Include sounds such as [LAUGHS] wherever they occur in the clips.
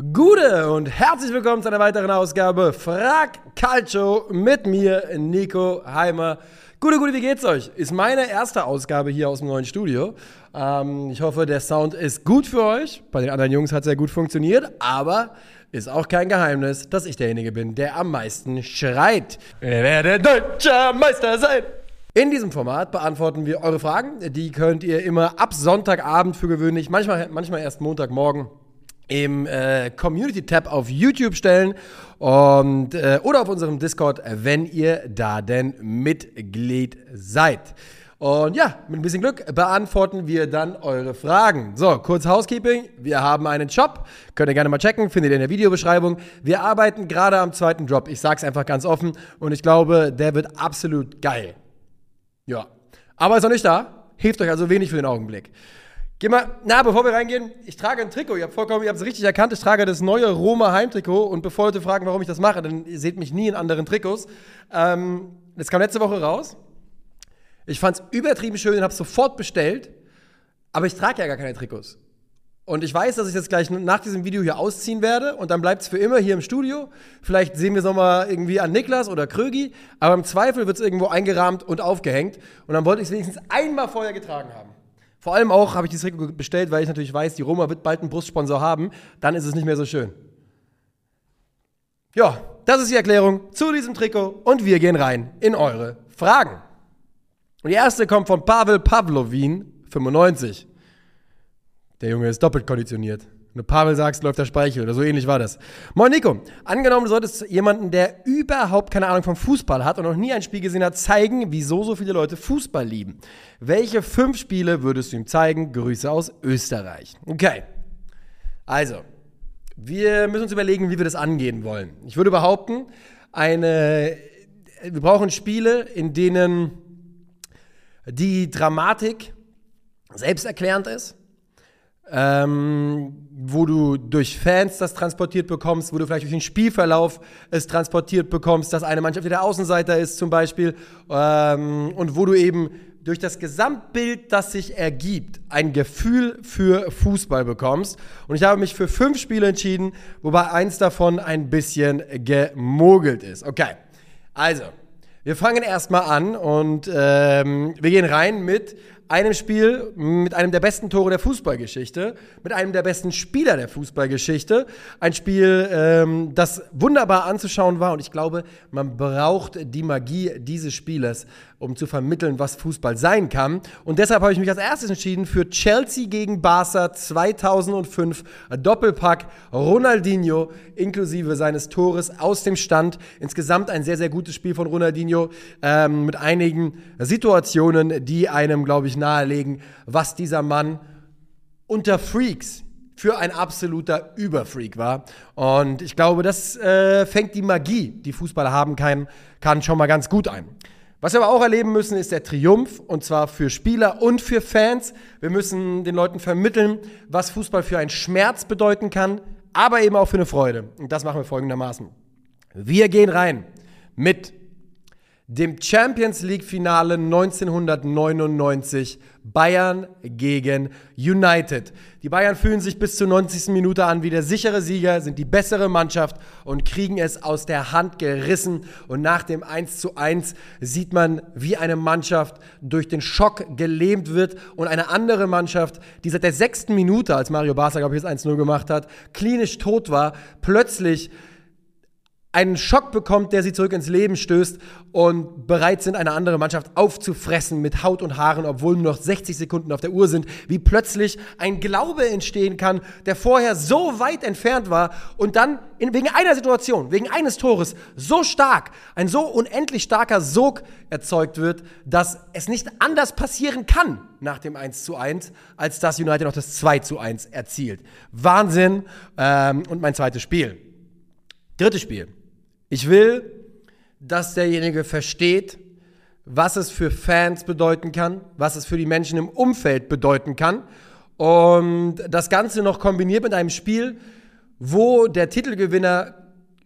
Gute und herzlich willkommen zu einer weiteren Ausgabe Frag Calcio mit mir, Nico Heimer. Gute, gute, wie geht's euch? Ist meine erste Ausgabe hier aus dem neuen Studio. Ähm, ich hoffe, der Sound ist gut für euch. Bei den anderen Jungs hat es ja gut funktioniert, aber ist auch kein Geheimnis, dass ich derjenige bin, der am meisten schreit. Wir werden deutscher Meister sein. In diesem Format beantworten wir eure Fragen. Die könnt ihr immer ab Sonntagabend für gewöhnlich, manchmal, manchmal erst Montagmorgen im äh, Community-Tab auf YouTube stellen und, äh, oder auf unserem Discord, wenn ihr da denn Mitglied seid. Und ja, mit ein bisschen Glück beantworten wir dann eure Fragen. So, kurz Housekeeping. Wir haben einen Shop. Könnt ihr gerne mal checken. Findet ihr in der Videobeschreibung. Wir arbeiten gerade am zweiten Drop. Ich sag's einfach ganz offen. Und ich glaube, der wird absolut geil. Ja. Aber ist noch nicht da. Hilft euch also wenig für den Augenblick. Geh mal, na, bevor wir reingehen, ich trage ein Trikot. Ihr habt vollkommen, ihr habt es richtig erkannt. Ich trage das neue Roma Heimtrikot. Und bevor Leute fragen, warum ich das mache, dann ihr seht mich nie in anderen Trikots. Ähm, das kam letzte Woche raus. Ich fand es übertrieben schön und habe es sofort bestellt. Aber ich trage ja gar keine Trikots. Und ich weiß, dass ich das gleich nach diesem Video hier ausziehen werde. Und dann bleibt es für immer hier im Studio. Vielleicht sehen wir es nochmal irgendwie an Niklas oder Krögi. Aber im Zweifel wird es irgendwo eingerahmt und aufgehängt. Und dann wollte ich es wenigstens einmal vorher getragen haben. Vor allem auch habe ich dieses Trikot bestellt, weil ich natürlich weiß, die Roma wird bald einen Brustsponsor haben. Dann ist es nicht mehr so schön. Ja, das ist die Erklärung zu diesem Trikot und wir gehen rein in eure Fragen. Und die erste kommt von Pavel Pavlovin, 95. Der Junge ist doppelt konditioniert. Wenn du Pavel sagst, läuft der Speichel oder so ähnlich war das. Moin Nico, angenommen, du solltest jemanden, der überhaupt keine Ahnung vom Fußball hat und noch nie ein Spiel gesehen hat, zeigen, wieso so viele Leute Fußball lieben. Welche fünf Spiele würdest du ihm zeigen? Grüße aus Österreich. Okay. Also, wir müssen uns überlegen, wie wir das angehen wollen. Ich würde behaupten, eine, wir brauchen Spiele, in denen die Dramatik selbsterklärend ist ähm, wo du durch Fans das transportiert bekommst, wo du vielleicht durch den Spielverlauf es transportiert bekommst, dass eine Mannschaft der Außenseiter ist zum Beispiel ähm, und wo du eben durch das Gesamtbild, das sich ergibt, ein Gefühl für Fußball bekommst. Und ich habe mich für fünf Spiele entschieden, wobei eins davon ein bisschen gemogelt ist. Okay, also, wir fangen erstmal an und ähm, wir gehen rein mit einem Spiel mit einem der besten Tore der Fußballgeschichte, mit einem der besten Spieler der Fußballgeschichte. Ein Spiel, ähm, das wunderbar anzuschauen war und ich glaube, man braucht die Magie dieses Spieles, um zu vermitteln, was Fußball sein kann. Und deshalb habe ich mich als erstes entschieden für Chelsea gegen Barca 2005 Doppelpack Ronaldinho inklusive seines Tores aus dem Stand. Insgesamt ein sehr, sehr gutes Spiel von Ronaldinho ähm, mit einigen Situationen, die einem, glaube ich, nahelegen, was dieser Mann unter Freaks für ein absoluter Überfreak war. Und ich glaube, das äh, fängt die Magie, die Fußballer haben kann, kann schon mal ganz gut ein. Was wir aber auch erleben müssen, ist der Triumph, und zwar für Spieler und für Fans. Wir müssen den Leuten vermitteln, was Fußball für einen Schmerz bedeuten kann, aber eben auch für eine Freude. Und das machen wir folgendermaßen. Wir gehen rein mit dem Champions League Finale 1999 Bayern gegen United. Die Bayern fühlen sich bis zur 90. Minute an wie der sichere Sieger, sind die bessere Mannschaft und kriegen es aus der Hand gerissen. Und nach dem 1 zu 1 sieht man, wie eine Mannschaft durch den Schock gelähmt wird und eine andere Mannschaft, die seit der sechsten Minute, als Mario Barca, glaube ich, das 1-0 gemacht hat, klinisch tot war, plötzlich einen Schock bekommt, der sie zurück ins Leben stößt und bereit sind, eine andere Mannschaft aufzufressen mit Haut und Haaren, obwohl nur noch 60 Sekunden auf der Uhr sind, wie plötzlich ein Glaube entstehen kann, der vorher so weit entfernt war und dann in, wegen einer Situation, wegen eines Tores so stark, ein so unendlich starker Sog erzeugt wird, dass es nicht anders passieren kann nach dem 1 zu 1, als dass United noch das 2 zu 1 erzielt. Wahnsinn ähm, und mein zweites Spiel. Drittes Spiel. Ich will, dass derjenige versteht, was es für Fans bedeuten kann, was es für die Menschen im Umfeld bedeuten kann. Und das Ganze noch kombiniert mit einem Spiel, wo der Titelgewinner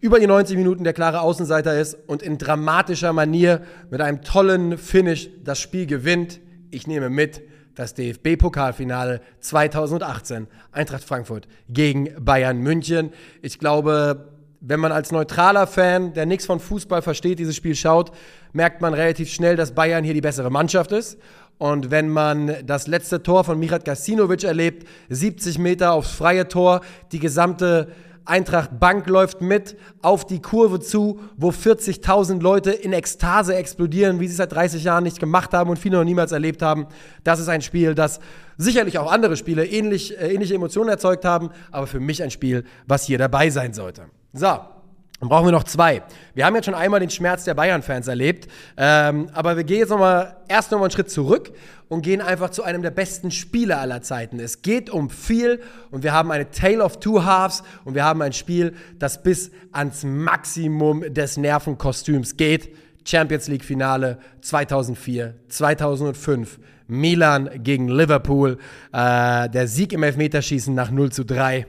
über die 90 Minuten der klare Außenseiter ist und in dramatischer Manier mit einem tollen Finish das Spiel gewinnt. Ich nehme mit das DFB-Pokalfinale 2018, Eintracht Frankfurt gegen Bayern München. Ich glaube, wenn man als neutraler Fan, der nichts von Fußball versteht, dieses Spiel schaut, merkt man relativ schnell, dass Bayern hier die bessere Mannschaft ist. Und wenn man das letzte Tor von Mirat Gasinovic erlebt, 70 Meter aufs freie Tor, die gesamte Eintracht Bank läuft mit auf die Kurve zu, wo 40.000 Leute in Ekstase explodieren, wie sie es seit 30 Jahren nicht gemacht haben und viele noch niemals erlebt haben. Das ist ein Spiel, das sicherlich auch andere Spiele ähnlich, äh, ähnliche Emotionen erzeugt haben, aber für mich ein Spiel, was hier dabei sein sollte. So, dann brauchen wir noch zwei. Wir haben jetzt schon einmal den Schmerz der Bayern-Fans erlebt, ähm, aber wir gehen jetzt noch mal, erst nochmal einen Schritt zurück und gehen einfach zu einem der besten Spieler aller Zeiten. Es geht um viel und wir haben eine Tale of Two Halves und wir haben ein Spiel, das bis ans Maximum des Nervenkostüms geht. Champions League Finale 2004, 2005. Milan gegen Liverpool. Äh, der Sieg im Elfmeterschießen nach 0 zu 3.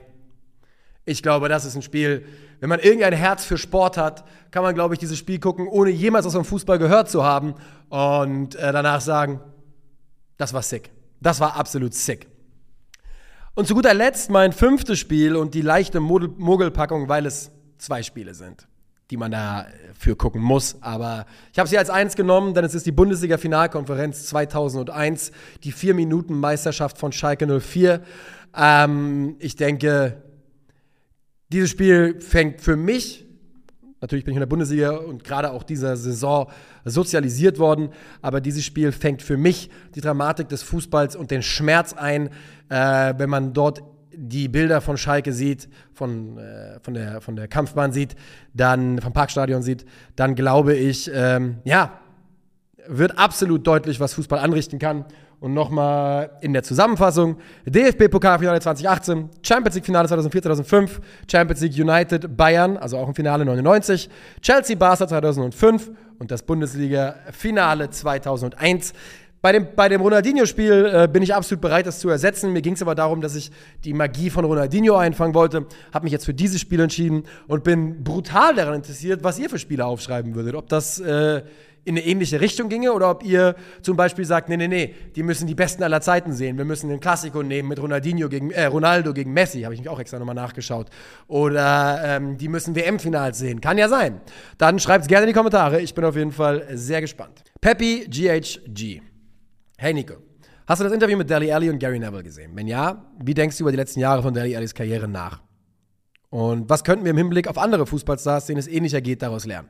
Ich glaube, das ist ein Spiel, wenn man irgendein Herz für Sport hat, kann man, glaube ich, dieses Spiel gucken, ohne jemals was vom Fußball gehört zu haben und äh, danach sagen, das war sick. Das war absolut sick. Und zu guter Letzt mein fünftes Spiel und die leichte Mogelpackung, weil es zwei Spiele sind, die man dafür gucken muss. Aber ich habe sie als eins genommen, denn es ist die Bundesliga-Finalkonferenz 2001, die Vier-Minuten-Meisterschaft von Schalke 04. Ähm, ich denke, dieses Spiel fängt für mich, natürlich bin ich in der Bundesliga und gerade auch dieser Saison sozialisiert worden, aber dieses Spiel fängt für mich die Dramatik des Fußballs und den Schmerz ein, äh, wenn man dort die Bilder von Schalke sieht, von, äh, von, der, von der Kampfbahn sieht, dann vom Parkstadion sieht, dann glaube ich, ähm, ja, wird absolut deutlich, was Fußball anrichten kann. Und nochmal in der Zusammenfassung: DFB-Pokalfinale 2018, Champions League-Finale 2004, 2005, Champions League United Bayern, also auch im Finale 99, Chelsea Barca 2005 und das Bundesliga-Finale 2001. Bei dem, bei dem Ronaldinho-Spiel äh, bin ich absolut bereit, das zu ersetzen. Mir ging es aber darum, dass ich die Magie von Ronaldinho einfangen wollte. Habe mich jetzt für dieses Spiel entschieden und bin brutal daran interessiert, was ihr für Spiele aufschreiben würdet. Ob das äh, in eine ähnliche Richtung ginge oder ob ihr zum Beispiel sagt, nee, nee, nee, die müssen die Besten aller Zeiten sehen. Wir müssen den Klassiko nehmen mit Ronaldinho gegen, äh, Ronaldo gegen Messi, habe ich mich auch extra nochmal nachgeschaut. Oder ähm, die müssen WM-Finals sehen. Kann ja sein. Dann schreibt es gerne in die Kommentare. Ich bin auf jeden Fall sehr gespannt. Peppy GHG. Hey Nico, hast du das Interview mit Deli Alli und Gary Neville gesehen? Wenn ja, wie denkst du über die letzten Jahre von Deli Allis Karriere nach? Und was könnten wir im Hinblick auf andere Fußballstars, denen es ähnlicher geht, daraus lernen?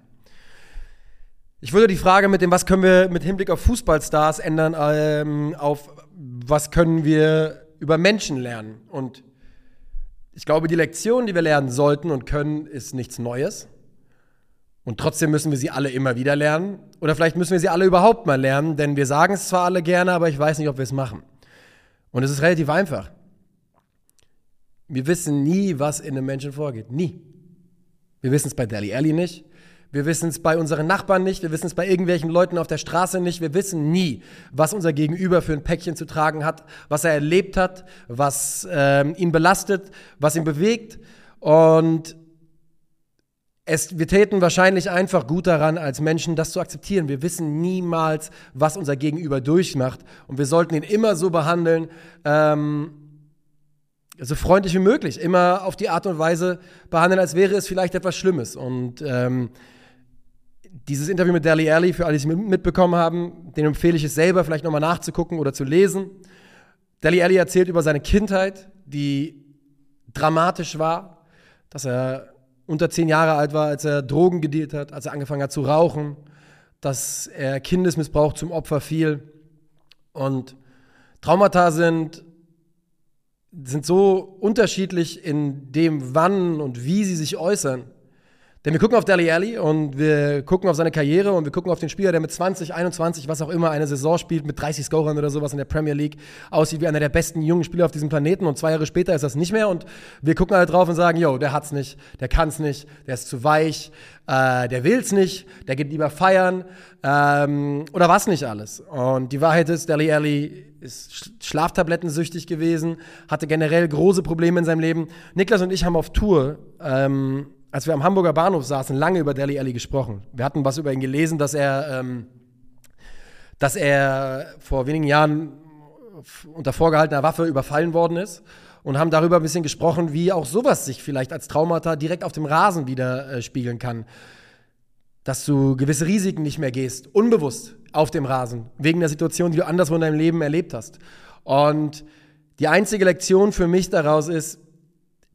Ich würde die Frage mit dem, was können wir mit Hinblick auf Fußballstars ändern, ähm, auf was können wir über Menschen lernen. Und ich glaube, die Lektion, die wir lernen sollten und können, ist nichts Neues. Und trotzdem müssen wir sie alle immer wieder lernen. Oder vielleicht müssen wir sie alle überhaupt mal lernen, denn wir sagen es zwar alle gerne, aber ich weiß nicht, ob wir es machen. Und es ist relativ einfach. Wir wissen nie, was in einem Menschen vorgeht. Nie. Wir wissen es bei Deli Alli nicht. Wir wissen es bei unseren Nachbarn nicht, wir wissen es bei irgendwelchen Leuten auf der Straße nicht. Wir wissen nie, was unser Gegenüber für ein Päckchen zu tragen hat, was er erlebt hat, was ähm, ihn belastet, was ihn bewegt. Und es, wir täten wahrscheinlich einfach gut daran, als Menschen das zu akzeptieren. Wir wissen niemals, was unser Gegenüber durchmacht. Und wir sollten ihn immer so behandeln, ähm, so freundlich wie möglich, immer auf die Art und Weise behandeln, als wäre es vielleicht etwas Schlimmes. Und ähm, dieses Interview mit Dali Alli, für alle, die es mitbekommen haben, den empfehle ich es selber vielleicht nochmal nachzugucken oder zu lesen. Dali Alli erzählt über seine Kindheit, die dramatisch war, dass er unter zehn Jahre alt war, als er Drogen gedealt hat, als er angefangen hat zu rauchen, dass er Kindesmissbrauch zum Opfer fiel. Und Traumata sind, sind so unterschiedlich in dem, wann und wie sie sich äußern denn wir gucken auf Dali Alli und wir gucken auf seine Karriere und wir gucken auf den Spieler, der mit 20, 21, was auch immer, eine Saison spielt, mit 30 Scorern oder sowas in der Premier League, aussieht wie einer der besten jungen Spieler auf diesem Planeten und zwei Jahre später ist das nicht mehr und wir gucken halt drauf und sagen, yo, der hat's nicht, der kann's nicht, der ist zu weich, äh, der will's nicht, der geht lieber feiern ähm, oder was nicht alles. Und die Wahrheit ist, Dali Alli ist schlaftablettensüchtig gewesen, hatte generell große Probleme in seinem Leben. Niklas und ich haben auf Tour ähm, als wir am Hamburger Bahnhof saßen, lange über Deli Alli gesprochen. Wir hatten was über ihn gelesen, dass er, ähm, dass er vor wenigen Jahren unter vorgehaltener Waffe überfallen worden ist und haben darüber ein bisschen gesprochen, wie auch sowas sich vielleicht als Traumata direkt auf dem Rasen widerspiegeln äh, kann. Dass du gewisse Risiken nicht mehr gehst, unbewusst auf dem Rasen, wegen der Situation, die du anderswo in deinem Leben erlebt hast. Und die einzige Lektion für mich daraus ist,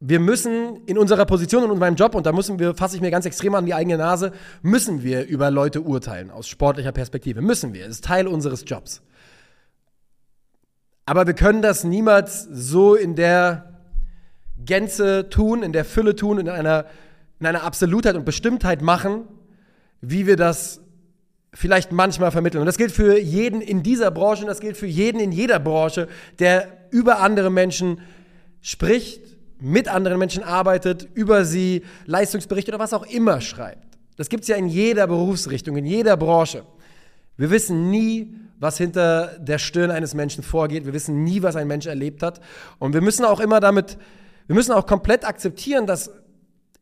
wir müssen in unserer Position und in meinem Job, und da müssen wir, fasse ich mir ganz extrem an die eigene Nase, müssen wir über Leute urteilen, aus sportlicher Perspektive. Müssen wir. Es ist Teil unseres Jobs. Aber wir können das niemals so in der Gänze tun, in der Fülle tun, in einer, in einer Absolutheit und Bestimmtheit machen, wie wir das vielleicht manchmal vermitteln. Und das gilt für jeden in dieser Branche und das gilt für jeden in jeder Branche, der über andere Menschen spricht, mit anderen Menschen arbeitet, über sie Leistungsberichte oder was auch immer schreibt. Das gibt es ja in jeder Berufsrichtung, in jeder Branche. Wir wissen nie, was hinter der Stirn eines Menschen vorgeht. Wir wissen nie, was ein Mensch erlebt hat. Und wir müssen auch immer damit, wir müssen auch komplett akzeptieren, dass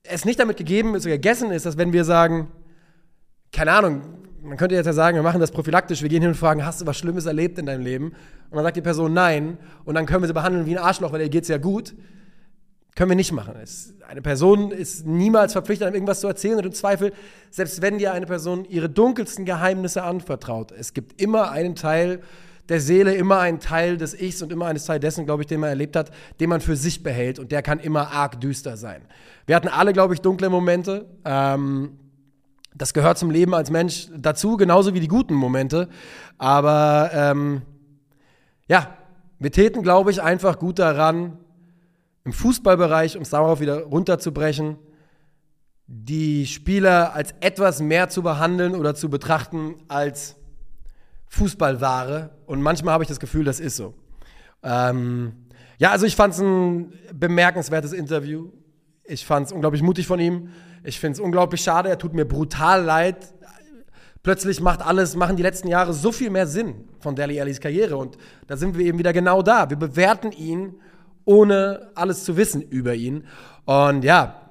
es nicht damit gegeben ist oder gegessen ist, dass wenn wir sagen, keine Ahnung, man könnte jetzt ja sagen, wir machen das prophylaktisch, wir gehen hin und fragen, hast du was Schlimmes erlebt in deinem Leben? Und dann sagt die Person nein und dann können wir sie behandeln wie ein Arschloch, weil ihr geht es ja gut. Können wir nicht machen. Es, eine Person ist niemals verpflichtet, einem irgendwas zu erzählen und im Zweifel, selbst wenn dir eine Person ihre dunkelsten Geheimnisse anvertraut, es gibt immer einen Teil der Seele, immer einen Teil des Ichs und immer einen Teil dessen, glaube ich, den man erlebt hat, den man für sich behält und der kann immer arg düster sein. Wir hatten alle, glaube ich, dunkle Momente. Ähm, das gehört zum Leben als Mensch dazu, genauso wie die guten Momente. Aber ähm, ja, wir täten, glaube ich, einfach gut daran, im Fußballbereich, um es darauf wieder runterzubrechen, die Spieler als etwas mehr zu behandeln oder zu betrachten als Fußballware. Und manchmal habe ich das Gefühl, das ist so. Ähm, ja, also ich fand es ein bemerkenswertes Interview. Ich fand es unglaublich mutig von ihm. Ich finde es unglaublich schade. Er tut mir brutal leid. Plötzlich macht alles, machen die letzten Jahre so viel mehr Sinn von Deli Allis Karriere. Und da sind wir eben wieder genau da. Wir bewerten ihn ohne alles zu wissen über ihn. Und ja,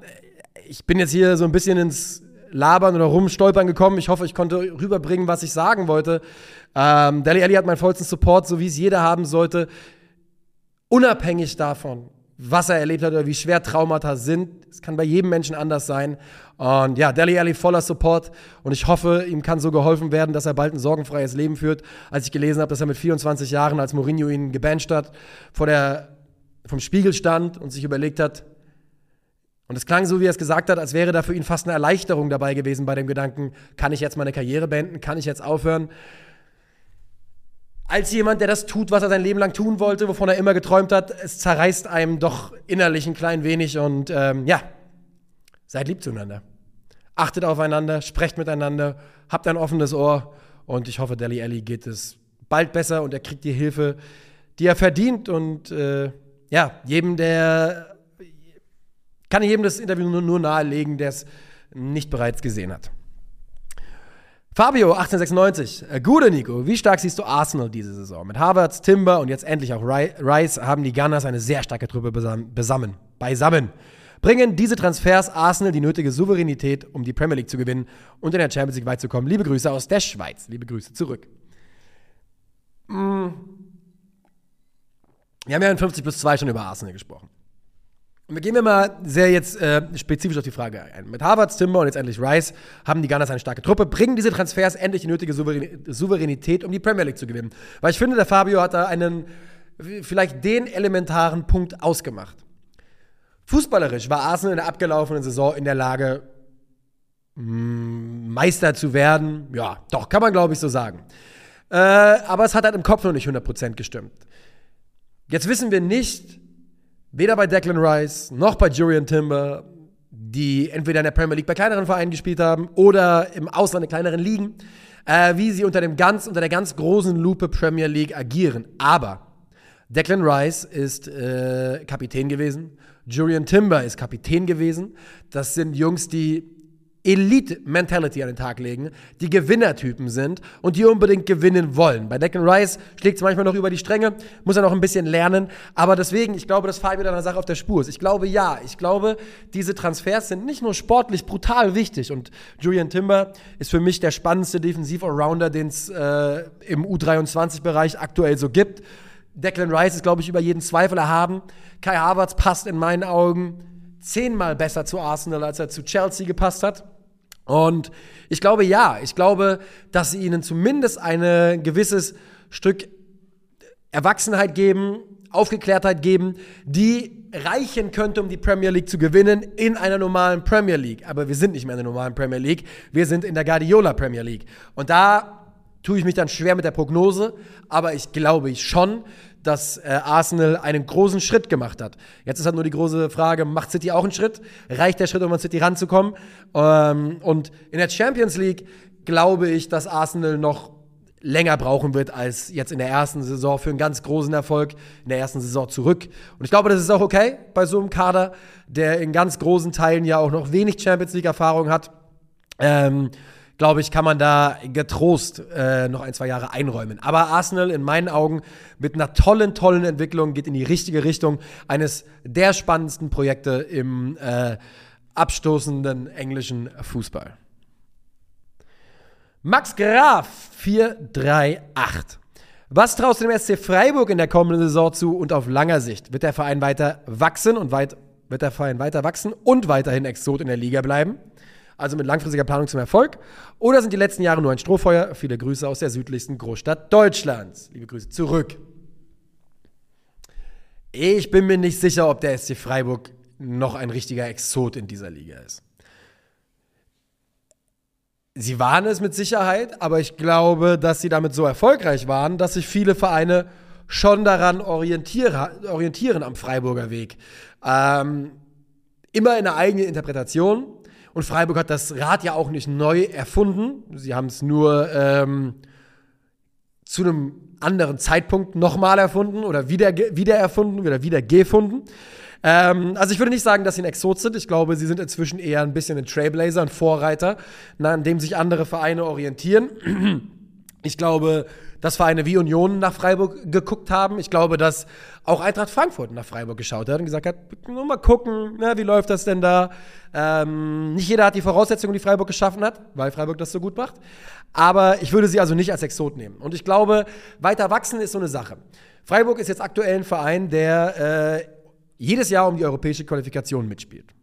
ich bin jetzt hier so ein bisschen ins Labern oder Rumstolpern gekommen. Ich hoffe, ich konnte rüberbringen, was ich sagen wollte. Ähm, Deli Alli hat meinen vollsten Support, so wie es jeder haben sollte. Unabhängig davon, was er erlebt hat oder wie schwer Traumata sind. Es kann bei jedem Menschen anders sein. Und ja, Deli Alli voller Support. Und ich hoffe, ihm kann so geholfen werden, dass er bald ein sorgenfreies Leben führt. Als ich gelesen habe, dass er mit 24 Jahren, als Mourinho ihn gebancht hat, vor der vom Spiegel stand und sich überlegt hat, und es klang so, wie er es gesagt hat, als wäre da für ihn fast eine Erleichterung dabei gewesen bei dem Gedanken, kann ich jetzt meine Karriere beenden, kann ich jetzt aufhören? Als jemand, der das tut, was er sein Leben lang tun wollte, wovon er immer geträumt hat, es zerreißt einem doch innerlich ein klein wenig und ähm, ja, seid lieb zueinander. Achtet aufeinander, sprecht miteinander, habt ein offenes Ohr und ich hoffe, Deli Alli geht es bald besser und er kriegt die Hilfe, die er verdient und äh, ja, jedem, der kann jedem das Interview nur, nur nahelegen, der es nicht bereits gesehen hat. Fabio, 1896. Äh, gute Nico, wie stark siehst du Arsenal diese Saison? Mit Harvards, Timber und jetzt endlich auch Rice haben die Gunners eine sehr starke Truppe besammen. Beisammen. Bringen diese Transfers Arsenal die nötige Souveränität, um die Premier League zu gewinnen und in der Champions League weit zu kommen. Liebe Grüße aus der Schweiz. Liebe Grüße zurück. Mm. Wir haben ja in 50 plus 2 schon über Arsenal gesprochen. Und wir gehen wir mal sehr jetzt äh, spezifisch auf die Frage ein. Mit Harvards, Timber und jetzt endlich Rice haben die Gunners eine starke Truppe, bringen diese Transfers endlich die nötige Souveränität, um die Premier League zu gewinnen. Weil ich finde, der Fabio hat da einen, vielleicht den elementaren Punkt ausgemacht. Fußballerisch war Arsenal in der abgelaufenen Saison in der Lage, mm, Meister zu werden. Ja, doch, kann man glaube ich so sagen. Äh, aber es hat halt im Kopf noch nicht 100% gestimmt. Jetzt wissen wir nicht, weder bei Declan Rice noch bei Julian Timber, die entweder in der Premier League bei kleineren Vereinen gespielt haben oder im Ausland in kleineren Ligen, äh, wie sie unter, dem ganz, unter der ganz großen Lupe Premier League agieren. Aber Declan Rice ist äh, Kapitän gewesen. Julian Timber ist Kapitän gewesen. Das sind Jungs, die Elite-Mentality an den Tag legen, die Gewinnertypen sind und die unbedingt gewinnen wollen. Bei Declan Rice schlägt es manchmal noch über die Stränge, muss er noch ein bisschen lernen, aber deswegen, ich glaube, dass Fabio da eine Sache auf der Spur ist. Ich glaube, ja, ich glaube, diese Transfers sind nicht nur sportlich brutal wichtig und Julian Timber ist für mich der spannendste Defensiv-Allrounder, den es äh, im U23-Bereich aktuell so gibt. Declan Rice ist, glaube ich, über jeden Zweifel erhaben. Kai Havertz passt in meinen Augen zehnmal besser zu Arsenal, als er zu Chelsea gepasst hat. Und ich glaube, ja, ich glaube, dass sie ihnen zumindest ein gewisses Stück Erwachsenheit geben, Aufgeklärtheit geben, die reichen könnte, um die Premier League zu gewinnen in einer normalen Premier League. Aber wir sind nicht mehr in der normalen Premier League, wir sind in der Guardiola Premier League. Und da tue ich mich dann schwer mit der Prognose, aber ich glaube ich schon, dass äh, Arsenal einen großen Schritt gemacht hat. Jetzt ist halt nur die große Frage, macht City auch einen Schritt? Reicht der Schritt, um an City ranzukommen? Ähm, und in der Champions League glaube ich, dass Arsenal noch länger brauchen wird als jetzt in der ersten Saison für einen ganz großen Erfolg in der ersten Saison zurück. Und ich glaube, das ist auch okay bei so einem Kader, der in ganz großen Teilen ja auch noch wenig Champions League-Erfahrung hat. Ähm, glaube ich, kann man da getrost äh, noch ein, zwei Jahre einräumen. Aber Arsenal in meinen Augen mit einer tollen, tollen Entwicklung geht in die richtige Richtung. Eines der spannendsten Projekte im äh, abstoßenden englischen Fußball. Max Graf 438. Was traust du dem SC Freiburg in der kommenden Saison zu und auf langer Sicht? Wird der Verein weiter wachsen und weit, wird der Verein weiter wachsen und weiterhin Exot in der Liga bleiben? Also mit langfristiger Planung zum Erfolg? Oder sind die letzten Jahre nur ein Strohfeuer? Viele Grüße aus der südlichsten Großstadt Deutschlands. Liebe Grüße zurück. Ich bin mir nicht sicher, ob der SC Freiburg noch ein richtiger Exot in dieser Liga ist. Sie waren es mit Sicherheit, aber ich glaube, dass sie damit so erfolgreich waren, dass sich viele Vereine schon daran orientieren, orientieren am Freiburger Weg. Ähm, immer in einer eigenen Interpretation. Und Freiburg hat das Rad ja auch nicht neu erfunden. Sie haben es nur ähm, zu einem anderen Zeitpunkt nochmal erfunden oder wieder, wieder erfunden oder wieder gefunden. Ähm, also ich würde nicht sagen, dass sie ein Exot sind. Ich glaube, sie sind inzwischen eher ein bisschen ein Trailblazer, ein Vorreiter, an dem sich andere Vereine orientieren. Ich glaube, dass Vereine wie Union nach Freiburg geguckt haben. Ich glaube, dass auch Eintracht Frankfurt nach Freiburg geschaut hat und gesagt hat, nur mal gucken, na, wie läuft das denn da? Ähm, nicht jeder hat die Voraussetzungen, die Freiburg geschaffen hat, weil Freiburg das so gut macht. Aber ich würde sie also nicht als Exot nehmen. Und ich glaube, weiter wachsen ist so eine Sache. Freiburg ist jetzt aktuell ein Verein, der äh, jedes Jahr um die europäische Qualifikation mitspielt.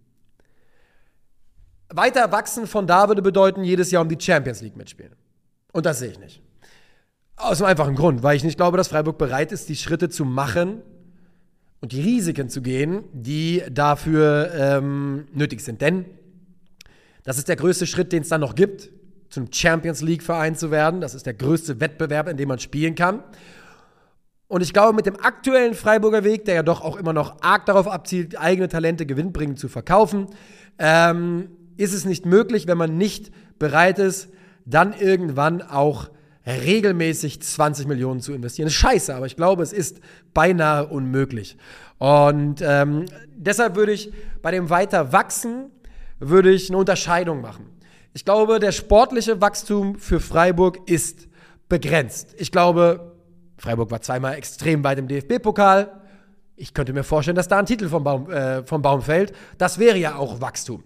Weiter wachsen von da würde bedeuten, jedes Jahr um die Champions League mitspielen. Und das sehe ich nicht. Aus einem einfachen Grund, weil ich nicht glaube, dass Freiburg bereit ist, die Schritte zu machen und die Risiken zu gehen, die dafür ähm, nötig sind. Denn das ist der größte Schritt, den es dann noch gibt, zum Champions League-Verein zu werden. Das ist der größte Wettbewerb, in dem man spielen kann. Und ich glaube, mit dem aktuellen Freiburger Weg, der ja doch auch immer noch arg darauf abzielt, eigene Talente gewinnbringend zu verkaufen, ähm, ist es nicht möglich, wenn man nicht bereit ist, dann irgendwann auch regelmäßig 20 Millionen zu investieren. Das ist scheiße, aber ich glaube, es ist beinahe unmöglich. Und ähm, deshalb würde ich bei dem weiter wachsen, würde ich eine Unterscheidung machen. Ich glaube, der sportliche Wachstum für Freiburg ist begrenzt. Ich glaube, Freiburg war zweimal extrem weit im DFB-Pokal. Ich könnte mir vorstellen, dass da ein Titel vom Baum, äh, vom Baum fällt. Das wäre ja auch Wachstum.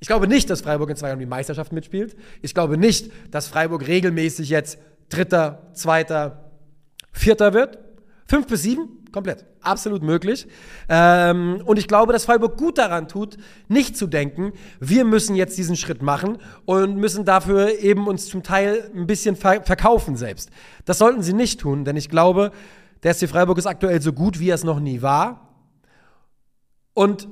Ich glaube nicht, dass Freiburg in zwei Jahren die Meisterschaft mitspielt. Ich glaube nicht, dass Freiburg regelmäßig jetzt Dritter, Zweiter, Vierter wird. Fünf bis sieben, komplett. Absolut möglich. Ähm, und ich glaube, dass Freiburg gut daran tut, nicht zu denken, wir müssen jetzt diesen Schritt machen und müssen dafür eben uns zum Teil ein bisschen ver verkaufen selbst. Das sollten sie nicht tun, denn ich glaube, der SC Freiburg ist aktuell so gut, wie er es noch nie war. Und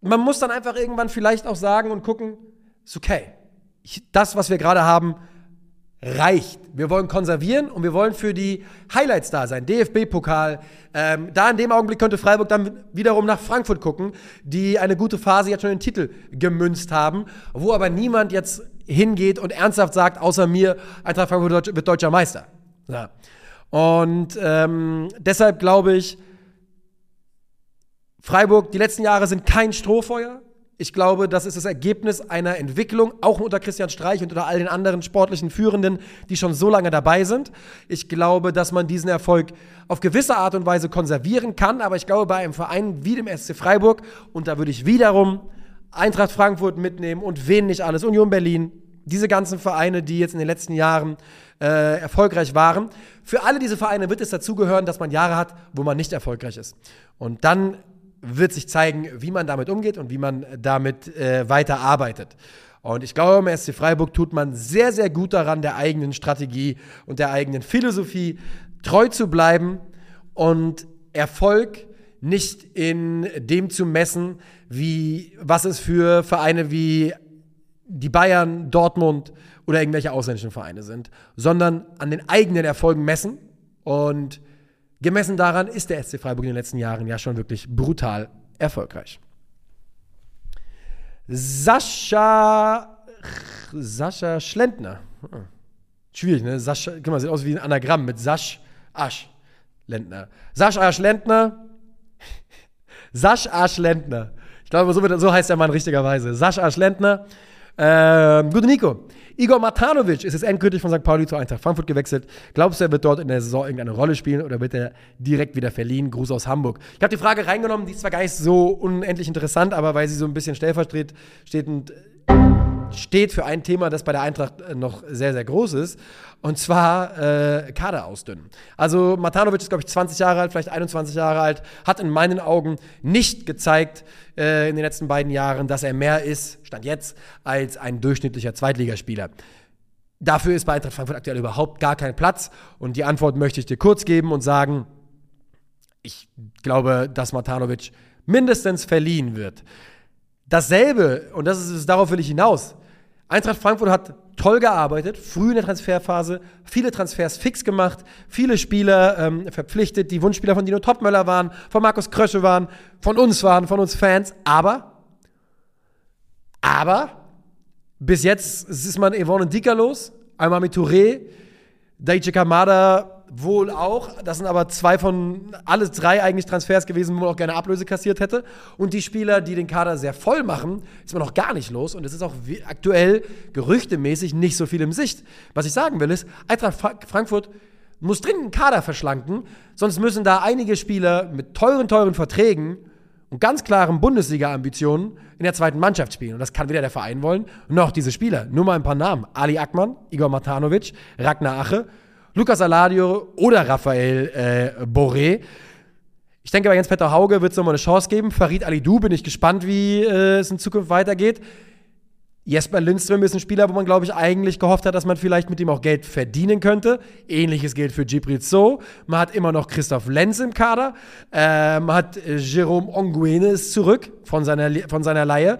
man muss dann einfach irgendwann vielleicht auch sagen und gucken, ist okay. Ich, das, was wir gerade haben, reicht. Wir wollen konservieren und wir wollen für die Highlights da sein. DFB-Pokal. Ähm, da in dem Augenblick könnte Freiburg dann wiederum nach Frankfurt gucken, die eine gute Phase jetzt schon den Titel gemünzt haben, wo aber niemand jetzt hingeht und ernsthaft sagt, außer mir, Eintracht Frankfurt wird deutscher Meister. Ja. Und ähm, deshalb glaube ich, Freiburg, die letzten Jahre sind kein Strohfeuer. Ich glaube, das ist das Ergebnis einer Entwicklung, auch unter Christian Streich und unter all den anderen sportlichen Führenden, die schon so lange dabei sind. Ich glaube, dass man diesen Erfolg auf gewisse Art und Weise konservieren kann, aber ich glaube, bei einem Verein wie dem SC Freiburg, und da würde ich wiederum Eintracht Frankfurt mitnehmen und wen nicht alles, Union Berlin, diese ganzen Vereine, die jetzt in den letzten Jahren äh, erfolgreich waren. Für alle diese Vereine wird es dazugehören, dass man Jahre hat, wo man nicht erfolgreich ist. Und dann wird sich zeigen, wie man damit umgeht und wie man damit äh, weiter arbeitet. Und ich glaube, im SC Freiburg tut man sehr, sehr gut daran, der eigenen Strategie und der eigenen Philosophie treu zu bleiben und Erfolg nicht in dem zu messen, wie, was es für Vereine wie die Bayern, Dortmund oder irgendwelche ausländischen Vereine sind, sondern an den eigenen Erfolgen messen. Und gemessen daran ist der SC Freiburg in den letzten Jahren ja schon wirklich brutal erfolgreich. Sascha, Sascha Schlentner. Hm. Schwierig, ne? Sascha, guck mal, sieht aus wie ein Anagramm mit Sasch, Asch, Lentner. Sascha Schlentner. Sasch Asch Lentner. [LAUGHS] Ich glaube, so, so heißt der Mann richtigerweise. Sasch Asch Lentner. Ähm, gute Nico. Igor Matanovic ist jetzt endgültig von St. Pauli zu Eintracht Frankfurt gewechselt. Glaubst du, er wird dort in der Saison irgendeine Rolle spielen oder wird er direkt wieder verliehen? Gruß aus Hamburg. Ich habe die Frage reingenommen, die ist zwar gar nicht so unendlich interessant, aber weil sie so ein bisschen stellvertretend steht für ein Thema, das bei der Eintracht noch sehr, sehr groß ist. Und zwar äh, Kader ausdünnen. Also Matanovic ist, glaube ich, 20 Jahre alt, vielleicht 21 Jahre alt, hat in meinen Augen nicht gezeigt äh, in den letzten beiden Jahren, dass er mehr ist, stand jetzt, als ein durchschnittlicher Zweitligaspieler. Dafür ist bei Eintracht Frankfurt aktuell überhaupt gar kein Platz. Und die Antwort möchte ich dir kurz geben und sagen, ich glaube, dass Matanovic mindestens verliehen wird. Dasselbe, und das ist, darauf will ich hinaus, Eintracht Frankfurt hat toll gearbeitet, früh in der Transferphase, viele Transfers fix gemacht, viele Spieler ähm, verpflichtet, die Wunschspieler von Dino Topmöller waren, von Markus Krösche waren, von uns waren, von uns Fans, aber, aber, bis jetzt ist man Yvonne Dika los, einmal mit Touré, Daichi Kamada wohl auch. Das sind aber zwei von, alles drei eigentlich Transfers gewesen, wo man auch gerne Ablöse kassiert hätte. Und die Spieler, die den Kader sehr voll machen, ist man noch gar nicht los. Und es ist auch aktuell gerüchtemäßig nicht so viel im Sicht. Was ich sagen will, ist, Eintracht Frankfurt muss dringend einen Kader verschlanken, sonst müssen da einige Spieler mit teuren, teuren Verträgen und ganz klaren Bundesliga-Ambitionen in der zweiten Mannschaft spielen. Und das kann weder der Verein wollen, noch diese Spieler. Nur mal ein paar Namen. Ali Akman, Igor Matanovic, Ragnar Ache Lukas Aladio oder Raphael äh, Boré. Ich denke, bei Jens-Peter Hauge wird es nochmal eine Chance geben. Farid Alidou bin ich gespannt, wie äh, es in Zukunft weitergeht. Jesper Lindström ist ein Spieler, wo man, glaube ich, eigentlich gehofft hat, dass man vielleicht mit ihm auch Geld verdienen könnte. Ähnliches gilt für Gibril So. Man hat immer noch Christoph Lenz im Kader. Äh, man hat äh, Jerome Onguene zurück von seiner, von seiner Leihe.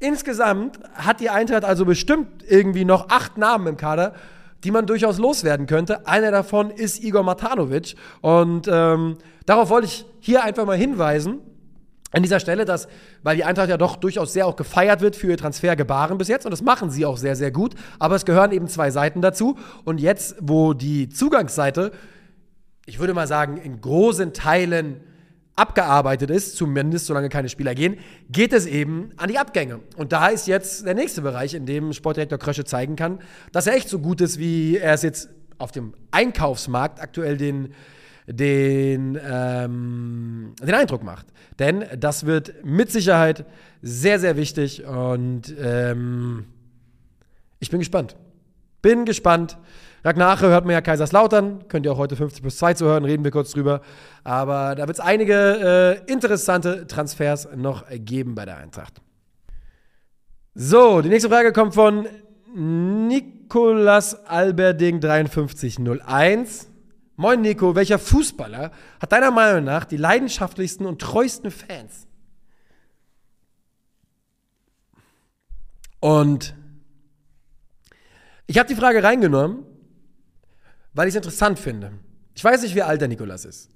Insgesamt hat die Eintracht also bestimmt irgendwie noch acht Namen im Kader, die man durchaus loswerden könnte. Einer davon ist Igor Matanovic. Und ähm, darauf wollte ich hier einfach mal hinweisen. An dieser Stelle, dass, weil die Eintracht ja doch durchaus sehr auch gefeiert wird für ihr Transfergebaren bis jetzt, und das machen sie auch sehr, sehr gut, aber es gehören eben zwei Seiten dazu. Und jetzt, wo die Zugangsseite, ich würde mal sagen, in großen Teilen abgearbeitet ist, zumindest solange keine Spieler gehen, geht es eben an die Abgänge. Und da ist jetzt der nächste Bereich, in dem Sportdirektor Krösche zeigen kann, dass er echt so gut ist, wie er es jetzt auf dem Einkaufsmarkt aktuell den, den, ähm, den Eindruck macht. Denn das wird mit Sicherheit sehr, sehr wichtig und ähm, ich bin gespannt. Bin gespannt. Ragnar Ache hört man ja Kaiserslautern, könnt ihr auch heute 50 plus 2 zu hören, reden wir kurz drüber. Aber da wird es einige äh, interessante Transfers noch geben bei der Eintracht. So, die nächste Frage kommt von Nikolas Alberding 5301. Moin Nico, welcher Fußballer hat deiner Meinung nach die leidenschaftlichsten und treuesten Fans? Und ich habe die Frage reingenommen, weil ich es interessant finde. Ich weiß nicht, wie alt der Nikolas ist.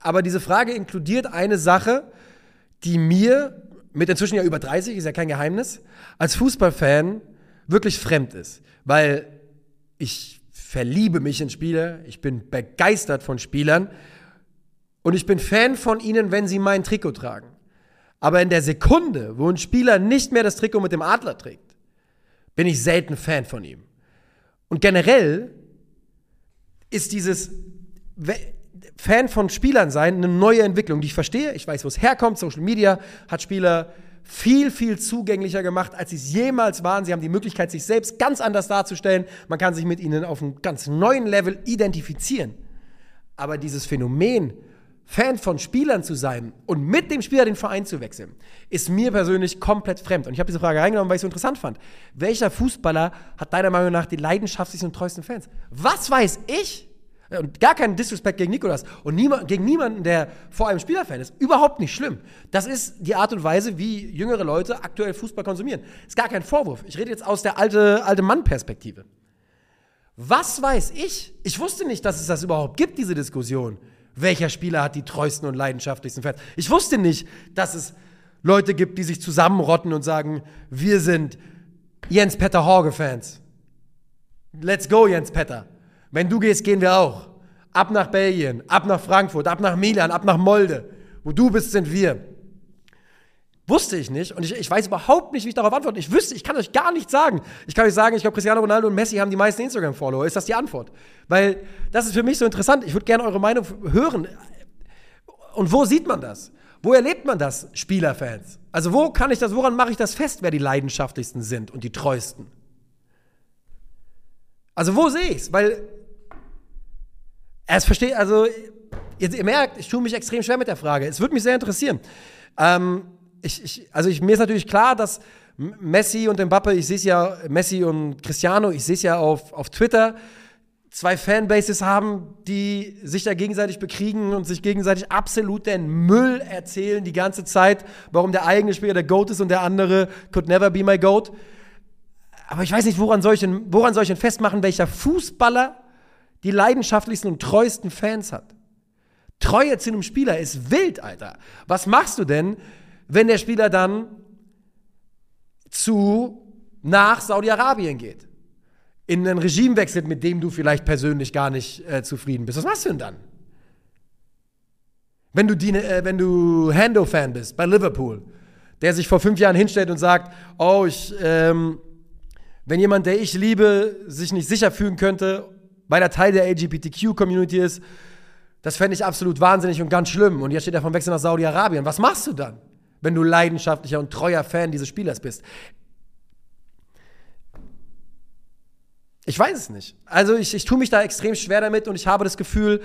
Aber diese Frage inkludiert eine Sache, die mir mit inzwischen ja über 30, ist ja kein Geheimnis, als Fußballfan wirklich fremd ist. Weil ich verliebe mich in Spieler, ich bin begeistert von Spielern und ich bin Fan von ihnen, wenn sie mein Trikot tragen. Aber in der Sekunde, wo ein Spieler nicht mehr das Trikot mit dem Adler trägt, bin ich selten Fan von ihm. Und generell ist dieses Fan von Spielern sein eine neue Entwicklung, die ich verstehe. Ich weiß, wo es herkommt. Social Media hat Spieler viel, viel zugänglicher gemacht, als sie es jemals waren. Sie haben die Möglichkeit, sich selbst ganz anders darzustellen. Man kann sich mit ihnen auf einem ganz neuen Level identifizieren. Aber dieses Phänomen, Fan von Spielern zu sein und mit dem Spieler den Verein zu wechseln, ist mir persönlich komplett fremd. Und ich habe diese Frage reingenommen, weil ich es so interessant fand. Welcher Fußballer hat deiner Meinung nach die leidenschaftlichsten und treuesten Fans? Was weiß ich? Und gar keinen Disrespect gegen Nikolas und niemand, gegen niemanden, der vor allem Spielerfan ist. Überhaupt nicht schlimm. Das ist die Art und Weise, wie jüngere Leute aktuell Fußball konsumieren. Ist gar kein Vorwurf. Ich rede jetzt aus der alte, alte Mann-Perspektive. Was weiß ich? Ich wusste nicht, dass es das überhaupt gibt, diese Diskussion. Welcher Spieler hat die treuesten und leidenschaftlichsten Fans? Ich wusste nicht, dass es Leute gibt, die sich zusammenrotten und sagen, wir sind Jens Petter Horge-Fans. Let's go, Jens Petter. Wenn du gehst, gehen wir auch. Ab nach Belgien, ab nach Frankfurt, ab nach Milan, ab nach Molde. Wo du bist, sind wir. Wusste ich nicht und ich, ich weiß überhaupt nicht, wie ich darauf antworte. Ich wüsste, ich kann euch gar nichts sagen. Ich kann euch sagen, ich glaube, Cristiano Ronaldo und Messi haben die meisten Instagram-Follower. Ist das die Antwort? Weil das ist für mich so interessant. Ich würde gerne eure Meinung hören. Und wo sieht man das? Wo erlebt man das, Spielerfans? Also wo kann ich das, woran mache ich das fest, wer die leidenschaftlichsten sind und die treuesten? Also wo sehe ich es? Weil es versteht, also ihr, ihr, merkt, ich tue mich extrem schwer mit der Frage. Es würde mich sehr interessieren. Ähm, ich, ich, also ich, mir ist natürlich klar, dass Messi und Mbappe, ich sehe es ja, Messi und Cristiano, ich sehe es ja auf, auf Twitter, zwei Fanbases haben, die sich da gegenseitig bekriegen und sich gegenseitig absolut den Müll erzählen die ganze Zeit, warum der eigene Spieler der GOAT ist und der andere could never be my GOAT. Aber ich weiß nicht, woran soll ich denn, woran soll ich denn festmachen, welcher Fußballer die leidenschaftlichsten und treuesten Fans hat. Treue zu einem Spieler ist wild, Alter. Was machst du denn, wenn der Spieler dann zu nach Saudi-Arabien geht? In ein Regime wechselt, mit dem du vielleicht persönlich gar nicht äh, zufrieden bist. Was machst du denn dann? Wenn du, äh, du Hando-Fan bist bei Liverpool, der sich vor fünf Jahren hinstellt und sagt, oh, ich, ähm, wenn jemand, der ich liebe, sich nicht sicher fühlen könnte, weil er Teil der LGBTQ-Community ist, das fände ich absolut wahnsinnig und ganz schlimm. Und jetzt steht er vom Wechsel nach Saudi-Arabien. Was machst du dann? wenn du leidenschaftlicher und treuer Fan dieses Spielers bist. Ich weiß es nicht. Also ich, ich tue mich da extrem schwer damit und ich habe das Gefühl,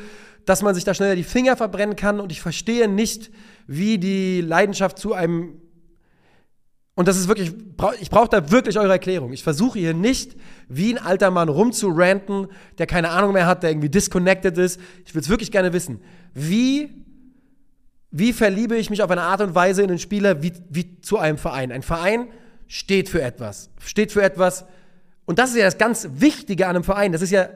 dass man sich da schneller die Finger verbrennen kann und ich verstehe nicht, wie die Leidenschaft zu einem und das ist wirklich, ich brauche da wirklich eure Erklärung. Ich versuche hier nicht wie ein alter Mann rumzuranten, der keine Ahnung mehr hat, der irgendwie disconnected ist. Ich würde es wirklich gerne wissen. Wie wie verliebe ich mich auf eine Art und Weise in einen Spieler wie, wie zu einem Verein? Ein Verein steht für etwas, steht für etwas. Und das ist ja das ganz Wichtige an einem Verein. Das ist ja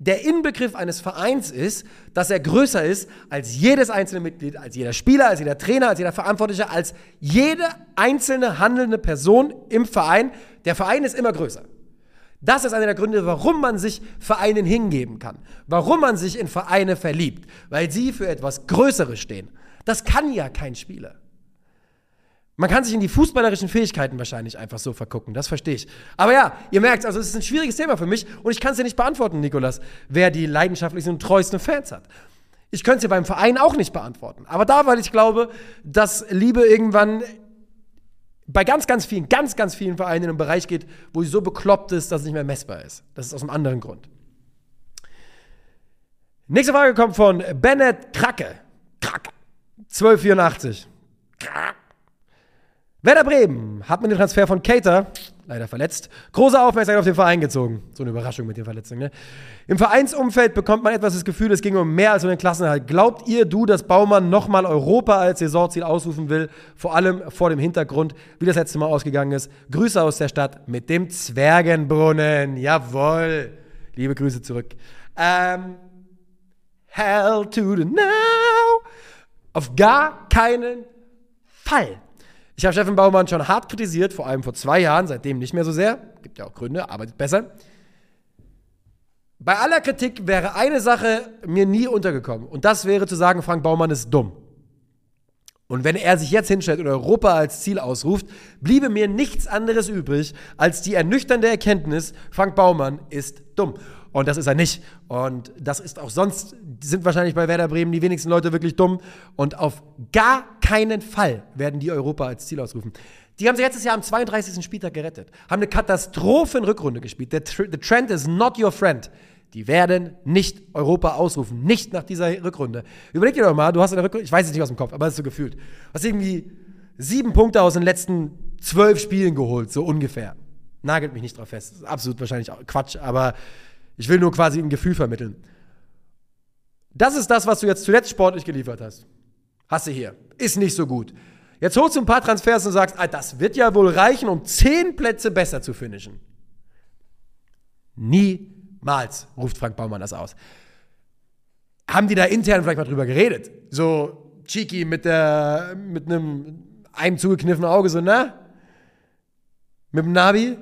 der Inbegriff eines Vereins ist, dass er größer ist als jedes einzelne Mitglied, als jeder Spieler, als jeder Trainer, als jeder Verantwortliche, als jede einzelne handelnde Person im Verein. Der Verein ist immer größer. Das ist einer der Gründe, warum man sich Vereinen hingeben kann, warum man sich in Vereine verliebt, weil sie für etwas Größeres stehen. Das kann ja kein Spieler. Man kann sich in die fußballerischen Fähigkeiten wahrscheinlich einfach so vergucken, das verstehe ich. Aber ja, ihr merkt, also es ist ein schwieriges Thema für mich und ich kann es dir nicht beantworten, Nikolas, wer die leidenschaftlichsten und treuesten Fans hat. Ich könnte es dir beim Verein auch nicht beantworten. Aber da, weil ich glaube, dass Liebe irgendwann bei ganz, ganz vielen, ganz, ganz vielen Vereinen in einem Bereich geht, wo sie so bekloppt ist, dass es nicht mehr messbar ist. Das ist aus einem anderen Grund. Nächste Frage kommt von Bennett Kracke. Kracke. 1284. Werder Bremen hat mit dem Transfer von Cater, leider verletzt, große Aufmerksamkeit auf den Verein gezogen. So eine Überraschung mit den Verletzungen. Ne? Im Vereinsumfeld bekommt man etwas das Gefühl, es ging um mehr als um den Klassenerhalt. Glaubt ihr, du, dass Baumann nochmal Europa als Saisonziel ausrufen will? Vor allem vor dem Hintergrund, wie das letzte Mal ausgegangen ist. Grüße aus der Stadt mit dem Zwergenbrunnen. Jawohl. Liebe Grüße zurück. Ähm, hell to the now. Auf gar keinen Fall. Ich habe Steffen Baumann schon hart kritisiert, vor allem vor zwei Jahren, seitdem nicht mehr so sehr. Gibt ja auch Gründe, arbeitet besser. Bei aller Kritik wäre eine Sache mir nie untergekommen. Und das wäre zu sagen, Frank Baumann ist dumm. Und wenn er sich jetzt hinstellt und Europa als Ziel ausruft, bliebe mir nichts anderes übrig als die ernüchternde Erkenntnis, Frank Baumann ist dumm. Und das ist er nicht. Und das ist auch sonst, sind wahrscheinlich bei Werder Bremen die wenigsten Leute wirklich dumm. Und auf gar keinen Fall werden die Europa als Ziel ausrufen. Die haben sich letztes Jahr am 32. Spieltag gerettet, haben eine Katastrophe in Rückrunde gespielt. Der, the Trend is not your friend. Die werden nicht Europa ausrufen, nicht nach dieser Rückrunde. Überleg dir doch mal, du hast in der Rückrunde, ich weiß es nicht aus dem Kopf, aber es ist so gefühlt, hast irgendwie sieben Punkte aus den letzten zwölf Spielen geholt, so ungefähr. Nagelt mich nicht drauf fest. Das ist absolut wahrscheinlich Quatsch, aber ich will nur quasi ein Gefühl vermitteln. Das ist das, was du jetzt zuletzt sportlich geliefert hast. Hast du hier. Ist nicht so gut. Jetzt holst du ein paar Transfers und sagst, ah, das wird ja wohl reichen, um zehn Plätze besser zu finishen. Niemals, ruft Frank Baumann das aus. Haben die da intern vielleicht mal drüber geredet? So cheeky mit, der, mit einem, einem zugekniffenen Auge, so, na? Mit dem Navi,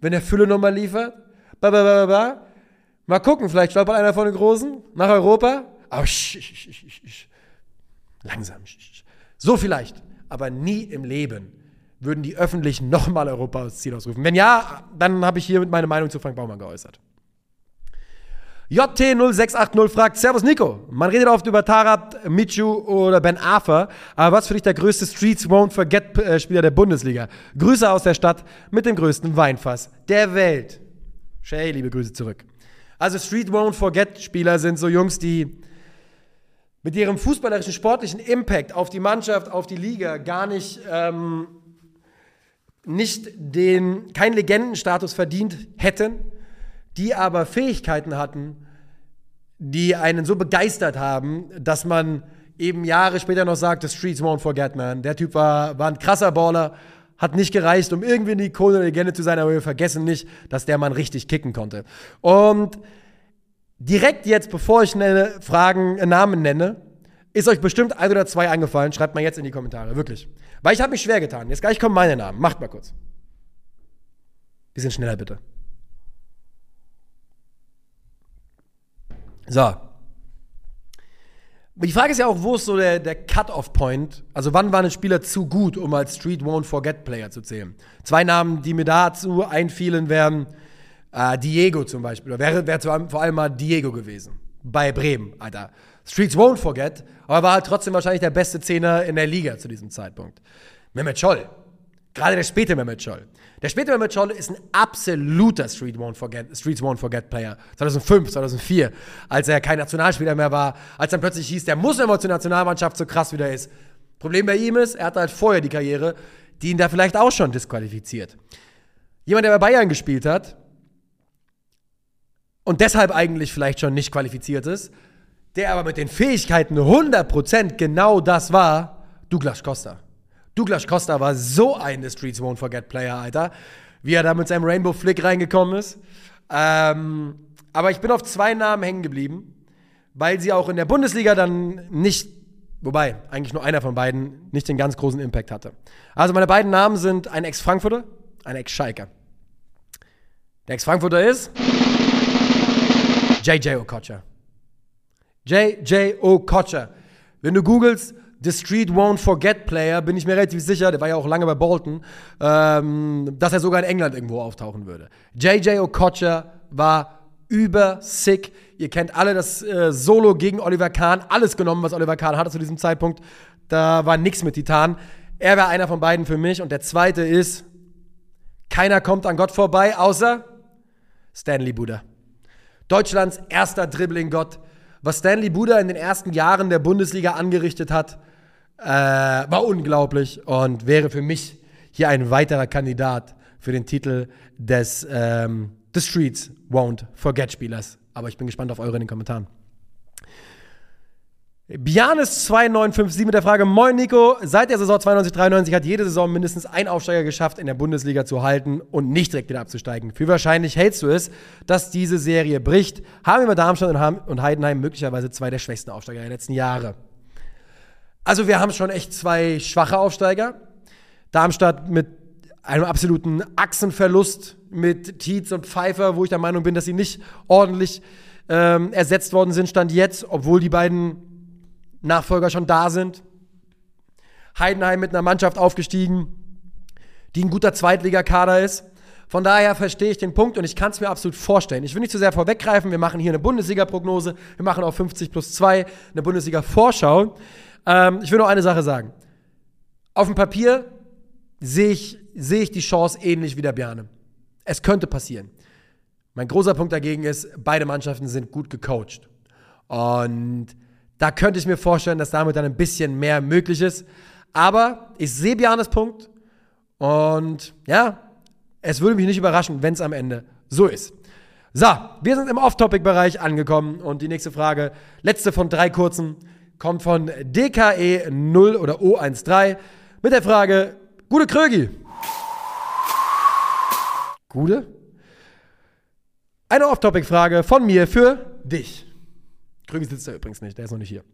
wenn der Fülle nochmal liefert? Ba, ba, ba, ba. Mal gucken, vielleicht stolpert einer von den Großen nach Europa. Aber sch, sch, sch, langsam. So vielleicht aber nie im Leben würden die Öffentlichen nochmal Europa als Ziel ausrufen. Wenn ja, dann habe ich hier meine Meinung zu Frank Baumann geäußert. JT0680 fragt, Servus Nico, man redet oft über Tarat, Michu oder Ben Afer, aber was für dich der größte Streets Won't Forget äh, Spieler der Bundesliga? Grüße aus der Stadt mit dem größten Weinfass der Welt. Shay, liebe Grüße zurück. Also Street Won't Forget Spieler sind so Jungs, die mit ihrem fußballerischen, sportlichen Impact auf die Mannschaft, auf die Liga gar nicht, ähm, nicht den, keinen Legendenstatus verdient hätten, die aber Fähigkeiten hatten, die einen so begeistert haben, dass man eben Jahre später noch sagt, the streets won't forget, man. Der Typ war, war ein krasser Baller, hat nicht gereicht, um irgendwie eine Ikone Legende zu sein, aber wir vergessen nicht, dass der Mann richtig kicken konnte. Und direkt jetzt, bevor ich nenne, Fragen, äh, Namen nenne, ist euch bestimmt ein oder zwei eingefallen. Schreibt mal jetzt in die Kommentare, wirklich. Weil ich habe mich schwer getan. Jetzt gleich kommen meine Namen. Macht mal kurz. Bisschen schneller bitte. So. Die Frage ist ja auch, wo ist so der, der Cut-Off-Point? Also, wann war ein Spieler zu gut, um als Street Won't Forget Player zu zählen? Zwei Namen, die mir dazu einfielen, wären äh, Diego zum Beispiel. Wäre wär vor allem mal Diego gewesen. Bei Bremen, Alter. Streets won't forget, aber war halt trotzdem wahrscheinlich der beste Zehner in der Liga zu diesem Zeitpunkt. Mehmet Scholl. Gerade der späte Mehmet Scholl. Der späte Mehmet Scholl ist ein absoluter Street Won't Forget, Streets Won't Forget Player. 2005, 2004, als er kein Nationalspieler mehr war, als dann plötzlich hieß, der muss immer zur Nationalmannschaft so krass wie der ist. Problem bei ihm ist, er hatte halt vorher die Karriere, die ihn da vielleicht auch schon disqualifiziert. Jemand, der bei Bayern gespielt hat, und deshalb eigentlich vielleicht schon nicht qualifiziert ist, der aber mit den Fähigkeiten 100% genau das war, Douglas Costa. Douglas Costa war so ein The Streets Won't Forget Player, Alter, wie er da mit seinem Rainbow Flick reingekommen ist. Ähm, aber ich bin auf zwei Namen hängen geblieben, weil sie auch in der Bundesliga dann nicht, wobei eigentlich nur einer von beiden nicht den ganz großen Impact hatte. Also meine beiden Namen sind ein Ex-Frankfurter, ein Ex-Schalker. Der Ex-Frankfurter ist JJ Okocha. JJ Okocha. Wenn du googelst, The Street Won't Forget Player, bin ich mir relativ sicher, der war ja auch lange bei Bolton, ähm, dass er sogar in England irgendwo auftauchen würde. JJ Okocha war übersick. Ihr kennt alle das äh, Solo gegen Oliver Kahn, alles genommen, was Oliver Kahn hatte zu diesem Zeitpunkt. Da war nichts mit Titan. Er war einer von beiden für mich. Und der zweite ist, keiner kommt an Gott vorbei, außer Stanley Buddha. Deutschlands erster Dribbling-Gott. Was Stanley Buda in den ersten Jahren der Bundesliga angerichtet hat, äh, war unglaublich und wäre für mich hier ein weiterer Kandidat für den Titel des ähm, The Streets Won't Forget Spielers. Aber ich bin gespannt auf eure in den Kommentaren. Bianis2957 mit der Frage: Moin Nico, seit der Saison 92-93 hat jede Saison mindestens ein Aufsteiger geschafft, in der Bundesliga zu halten und nicht direkt wieder abzusteigen. Wie wahrscheinlich hältst du es, dass diese Serie bricht? Haben wir Darmstadt und Heidenheim möglicherweise zwei der schwächsten Aufsteiger der letzten Jahre? Also, wir haben schon echt zwei schwache Aufsteiger. Darmstadt mit einem absoluten Achsenverlust mit Tietz und Pfeiffer, wo ich der Meinung bin, dass sie nicht ordentlich ähm, ersetzt worden sind, stand jetzt, obwohl die beiden Nachfolger schon da sind. Heidenheim mit einer Mannschaft aufgestiegen, die ein guter Zweitligakader ist. Von daher verstehe ich den Punkt und ich kann es mir absolut vorstellen. Ich will nicht zu sehr vorweggreifen. Wir machen hier eine Bundesliga-Prognose. Wir machen auch 50 plus 2 eine Bundesliga-Vorschau. Ähm, ich will nur eine Sache sagen. Auf dem Papier sehe ich, sehe ich die Chance ähnlich wie der Bjane. Es könnte passieren. Mein großer Punkt dagegen ist, beide Mannschaften sind gut gecoacht. Und da könnte ich mir vorstellen, dass damit dann ein bisschen mehr möglich ist. Aber ich sehe Bjarnes Punkt. Und ja, es würde mich nicht überraschen, wenn es am Ende so ist. So, wir sind im Off-Topic-Bereich angekommen und die nächste Frage, letzte von drei kurzen, kommt von DKE 0 oder O13 mit der Frage, Gute Krögi. Gute? Eine Off-Topic-Frage von mir für dich. Krögi sitzt da übrigens nicht, der ist noch nicht hier.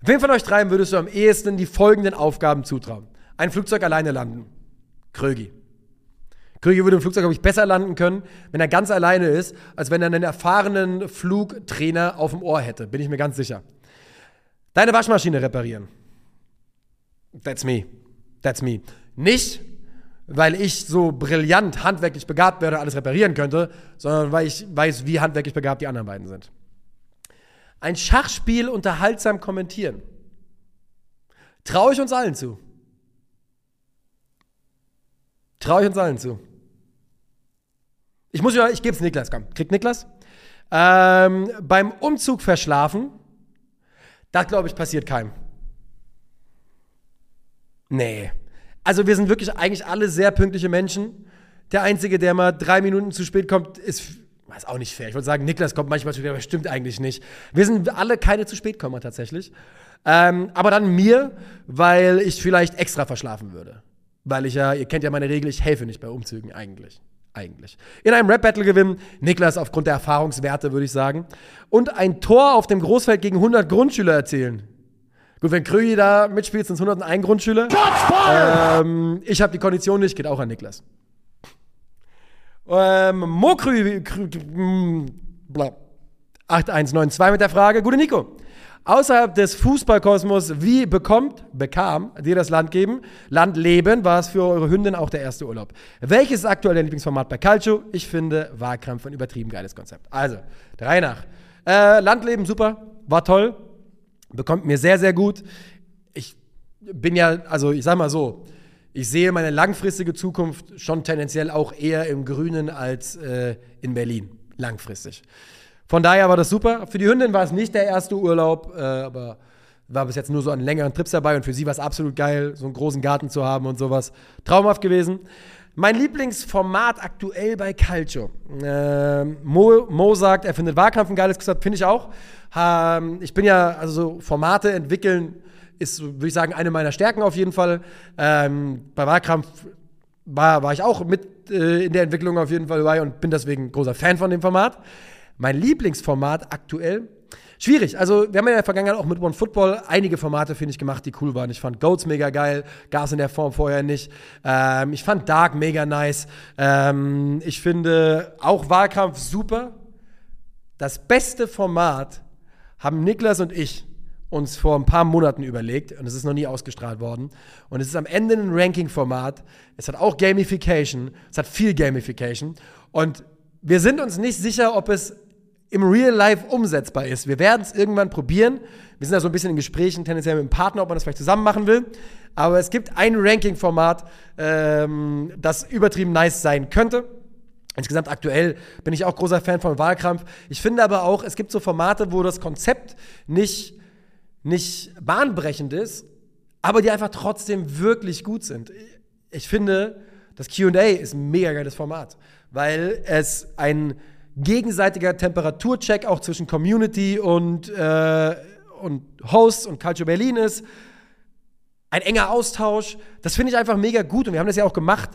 Wem von euch dreien würdest du am ehesten die folgenden Aufgaben zutrauen? Ein Flugzeug alleine landen. Krögi. Krögi würde im Flugzeug, glaube ich, besser landen können, wenn er ganz alleine ist, als wenn er einen erfahrenen Flugtrainer auf dem Ohr hätte. Bin ich mir ganz sicher. Deine Waschmaschine reparieren. That's me. That's me. Nicht, weil ich so brillant handwerklich begabt wäre, alles reparieren könnte, sondern weil ich weiß, wie handwerklich begabt die anderen beiden sind. Ein Schachspiel unterhaltsam kommentieren. Traue ich uns allen zu. Traue ich uns allen zu. Ich muss ja, ich gebe es Niklas, komm. Kriegt Niklas? Ähm, beim Umzug verschlafen, das glaube ich passiert keinem. Nee. Also wir sind wirklich eigentlich alle sehr pünktliche Menschen. Der Einzige, der mal drei Minuten zu spät kommt, ist, ist auch nicht fair. Ich wollte sagen, Niklas kommt manchmal zu spät, aber stimmt eigentlich nicht. Wir sind alle keine zu spät kommen tatsächlich. Ähm, aber dann mir, weil ich vielleicht extra verschlafen würde. Weil ich ja, ihr kennt ja meine Regel, ich helfe nicht bei Umzügen eigentlich. Eigentlich. In einem Rap-Battle gewinnen, Niklas aufgrund der Erfahrungswerte, würde ich sagen. Und ein Tor auf dem Großfeld gegen 100 Grundschüler erzielen. Gut, wenn Krögi da mitspielt, sind es 101 Grundschüler. Ähm, ich habe die Kondition nicht, geht auch an Niklas. Ähm, Mokrü, 8192 mit der Frage, gute Nico. Außerhalb des Fußballkosmos, wie bekommt, bekam dir das Land geben? Land leben war es für eure Hündin auch der erste Urlaub. Welches ist aktuell dein Lieblingsformat bei Calcio? Ich finde Wahlkampf ein übertrieben geiles Konzept. Also, drei nach. Äh, Landleben, super, war toll bekommt mir sehr, sehr gut. Ich bin ja, also ich sag mal so, ich sehe meine langfristige Zukunft schon tendenziell auch eher im Grünen als äh, in Berlin. Langfristig. Von daher war das super. Für die Hündin war es nicht der erste Urlaub, äh, aber war bis jetzt nur so an längeren Trips dabei und für sie war es absolut geil, so einen großen Garten zu haben und sowas. Traumhaft gewesen. Mein Lieblingsformat aktuell bei Calcio. Äh, Mo, Mo, sagt, er findet Wahlkampf ein geiles Konzept, finde ich auch. Ähm, ich bin ja, also so Formate entwickeln ist, würde ich sagen, eine meiner Stärken auf jeden Fall. Ähm, bei Wahlkampf war, war ich auch mit äh, in der Entwicklung auf jeden Fall dabei und bin deswegen großer Fan von dem Format. Mein Lieblingsformat aktuell Schwierig. Also, wir haben ja in der Vergangenheit auch mit One Football einige Formate, finde ich, gemacht, die cool waren. Ich fand Goats mega geil, Gas in der Form vorher nicht. Ähm, ich fand Dark mega nice. Ähm, ich finde auch Wahlkampf super. Das beste Format haben Niklas und ich uns vor ein paar Monaten überlegt und es ist noch nie ausgestrahlt worden. Und es ist am Ende ein Ranking-Format. Es hat auch Gamification. Es hat viel Gamification. Und wir sind uns nicht sicher, ob es im Real Life umsetzbar ist. Wir werden es irgendwann probieren. Wir sind da so ein bisschen in Gesprächen, tendenziell mit dem Partner, ob man das vielleicht zusammen machen will. Aber es gibt ein Ranking-Format, ähm, das übertrieben nice sein könnte. Insgesamt aktuell bin ich auch großer Fan von Wahlkampf. Ich finde aber auch, es gibt so Formate, wo das Konzept nicht, nicht bahnbrechend ist, aber die einfach trotzdem wirklich gut sind. Ich finde, das QA ist ein mega geiles Format, weil es ein gegenseitiger Temperaturcheck auch zwischen Community und, äh, und Hosts und Culture Berlin ist. Ein enger Austausch. Das finde ich einfach mega gut und wir haben das ja auch gemacht.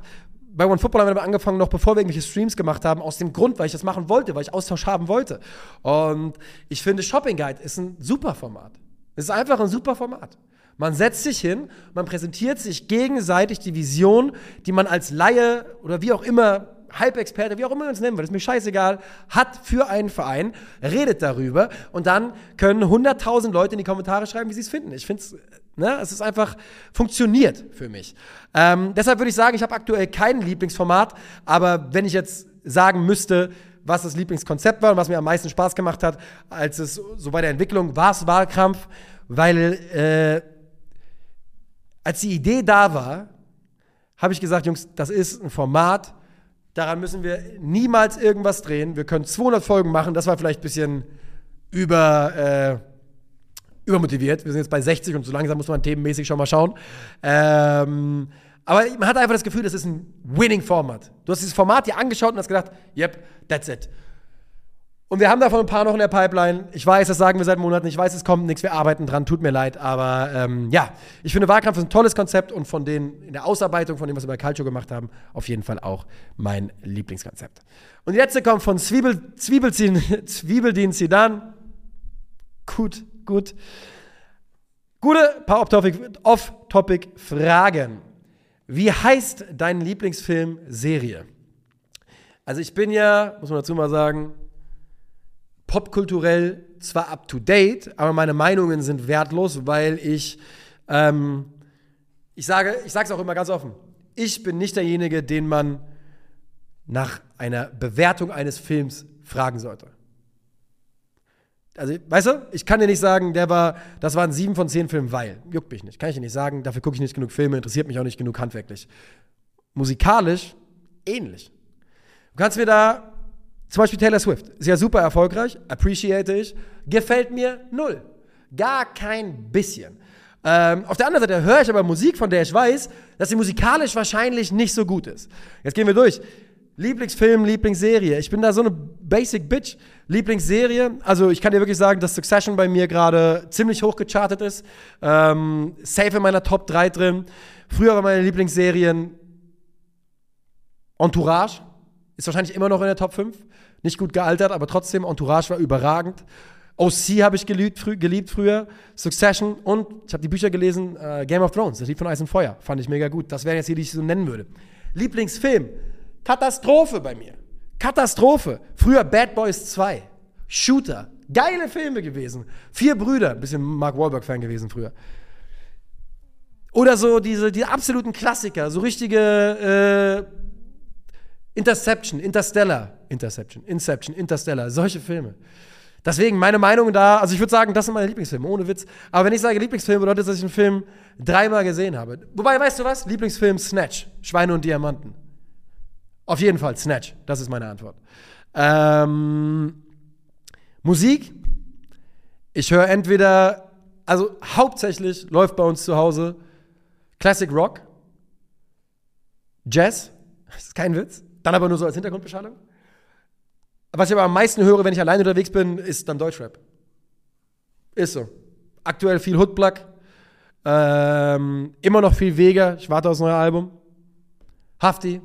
Bei One Football haben wir angefangen, noch bevor wir irgendwelche Streams gemacht haben, aus dem Grund, weil ich das machen wollte, weil ich Austausch haben wollte. Und ich finde, Shopping Guide ist ein super Format. Es ist einfach ein super Format. Man setzt sich hin, man präsentiert sich gegenseitig die Vision, die man als Laie oder wie auch immer Halbexperte, wie auch immer man es nennen will, ist mir scheißegal, hat für einen Verein, redet darüber und dann können 100.000 Leute in die Kommentare schreiben, wie sie es finden. Ich finde es, ne, es ist einfach, funktioniert für mich. Ähm, deshalb würde ich sagen, ich habe aktuell kein Lieblingsformat, aber wenn ich jetzt sagen müsste, was das Lieblingskonzept war und was mir am meisten Spaß gemacht hat, als es so bei der Entwicklung war es Wahlkampf, weil äh, als die Idee da war, habe ich gesagt, Jungs, das ist ein Format, daran müssen wir niemals irgendwas drehen. Wir können 200 Folgen machen, das war vielleicht ein bisschen über, äh, übermotiviert. Wir sind jetzt bei 60 und so langsam muss man themenmäßig schon mal schauen. Ähm, aber man hat einfach das Gefühl, das ist ein Winning-Format. Du hast dieses Format dir angeschaut und hast gedacht, yep, that's it. Und wir haben davon ein paar noch in der Pipeline. Ich weiß, das sagen wir seit Monaten. Ich weiß, es kommt nichts. Wir arbeiten dran. Tut mir leid. Aber ähm, ja, ich finde, Wahlkampf ist ein tolles Konzept und von den, in der Ausarbeitung von dem, was wir bei Calcio gemacht haben, auf jeden Fall auch mein Lieblingskonzept. Und die letzte kommt von Zwiebel, Zwiebelzin, [LAUGHS] Zwiebeldien Zidane. Gut, gut. Gute paar Off-Topic-Fragen. Wie heißt dein Lieblingsfilm, Serie? Also ich bin ja, muss man dazu mal sagen, popkulturell zwar up to date, aber meine Meinungen sind wertlos, weil ich, ähm, ich sage, ich sage es auch immer ganz offen, ich bin nicht derjenige, den man nach einer Bewertung eines Films fragen sollte. Also, weißt du, ich kann dir nicht sagen, der war, das waren sieben von zehn Filmen, weil. Juckt mich nicht. Kann ich dir nicht sagen. Dafür gucke ich nicht genug Filme, interessiert mich auch nicht genug handwerklich. Musikalisch ähnlich. Du kannst mir da zum Beispiel Taylor Swift. Ist ja super erfolgreich, appreciate ich. Gefällt mir null. Gar kein bisschen. Ähm, auf der anderen Seite höre ich aber Musik, von der ich weiß, dass sie musikalisch wahrscheinlich nicht so gut ist. Jetzt gehen wir durch. Lieblingsfilm, Lieblingsserie. Ich bin da so eine Basic Bitch. Lieblingsserie. Also ich kann dir wirklich sagen, dass Succession bei mir gerade ziemlich hoch gechartet ist. Ähm, safe in meiner Top 3 drin. Früher war meine Lieblingsserien Entourage. Ist wahrscheinlich immer noch in der Top 5. Nicht gut gealtert, aber trotzdem, Entourage war überragend. OC habe ich geliebt, frü geliebt, früher, Succession und ich habe die Bücher gelesen, äh, Game of Thrones, das Lied von Eis und Feuer, fand ich mega gut. Das wären jetzt hier, die ich so nennen würde. Lieblingsfilm, Katastrophe bei mir. Katastrophe. Früher Bad Boys 2, Shooter, geile Filme gewesen. Vier Brüder, ein bisschen Mark Wahlberg-Fan gewesen früher. Oder so diese, die absoluten Klassiker, so richtige äh, Interception, Interstellar, Interception, Inception, Interstellar, solche Filme. Deswegen meine Meinung da, also ich würde sagen, das sind meine Lieblingsfilme, ohne Witz. Aber wenn ich sage Lieblingsfilm, bedeutet das, dass ich einen Film dreimal gesehen habe. Wobei, weißt du was? Lieblingsfilm Snatch, Schweine und Diamanten. Auf jeden Fall Snatch, das ist meine Antwort. Ähm, Musik, ich höre entweder, also hauptsächlich läuft bei uns zu Hause Classic Rock, Jazz, [LAUGHS] das ist kein Witz, dann aber nur so als Hintergrundbeschallung. Was ich aber am meisten höre, wenn ich alleine unterwegs bin, ist dann Deutschrap. Ist so. Aktuell viel Hoodplug. Ähm, immer noch viel Vega. Ich warte aufs neue Album. Hafti.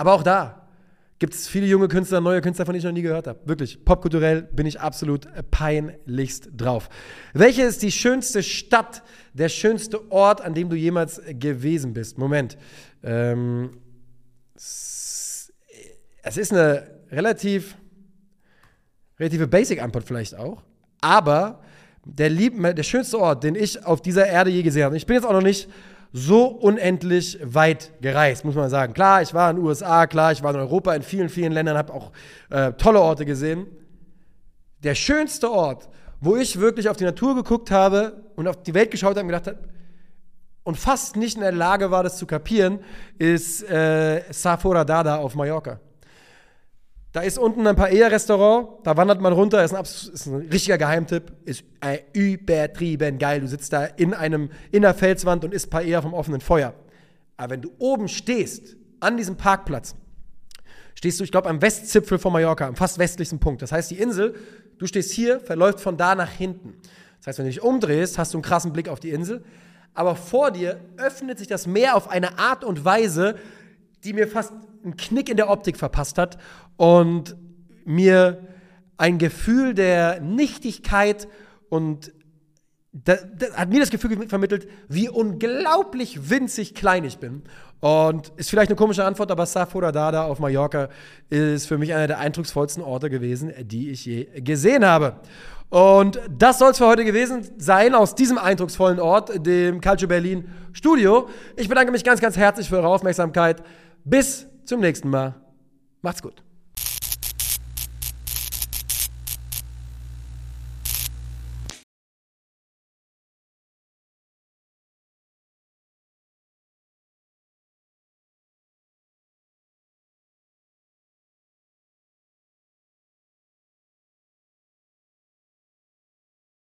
Aber auch da gibt es viele junge Künstler, neue Künstler, von denen ich noch nie gehört habe. Wirklich. Popkulturell bin ich absolut peinlichst drauf. Welche ist die schönste Stadt, der schönste Ort, an dem du jemals gewesen bist? Moment. Ähm, es ist eine relativ, relative Basic-Antwort vielleicht auch, aber der, lieb, der schönste Ort, den ich auf dieser Erde je gesehen habe, ich bin jetzt auch noch nicht so unendlich weit gereist, muss man sagen. Klar, ich war in den USA, klar, ich war in Europa, in vielen, vielen Ländern, habe auch äh, tolle Orte gesehen. Der schönste Ort, wo ich wirklich auf die Natur geguckt habe und auf die Welt geschaut habe und gedacht habe, und fast nicht in der Lage war, das zu kapieren, ist äh, Safora Dada auf Mallorca. Da ist unten ein Paella-Restaurant, da wandert man runter, ist ein, ist ein richtiger Geheimtipp, ist äh, übertrieben geil. Du sitzt da in, einem, in einer Felswand und isst Paella vom offenen Feuer. Aber wenn du oben stehst, an diesem Parkplatz, stehst du, ich glaube, am Westzipfel von Mallorca, am fast westlichsten Punkt. Das heißt, die Insel, du stehst hier, verläuft von da nach hinten. Das heißt, wenn du dich umdrehst, hast du einen krassen Blick auf die Insel. Aber vor dir öffnet sich das Meer auf eine Art und Weise, die mir fast einen Knick in der Optik verpasst hat und mir ein Gefühl der Nichtigkeit und da, da hat mir das Gefühl vermittelt, wie unglaublich winzig klein ich bin. Und ist vielleicht eine komische Antwort, aber Safora Dada auf Mallorca ist für mich einer der eindrucksvollsten Orte gewesen, die ich je gesehen habe. Und das soll es für heute gewesen sein aus diesem eindrucksvollen Ort, dem Calcio Berlin Studio. Ich bedanke mich ganz, ganz herzlich für eure Aufmerksamkeit. Bis zum nächsten Mal. Macht's gut.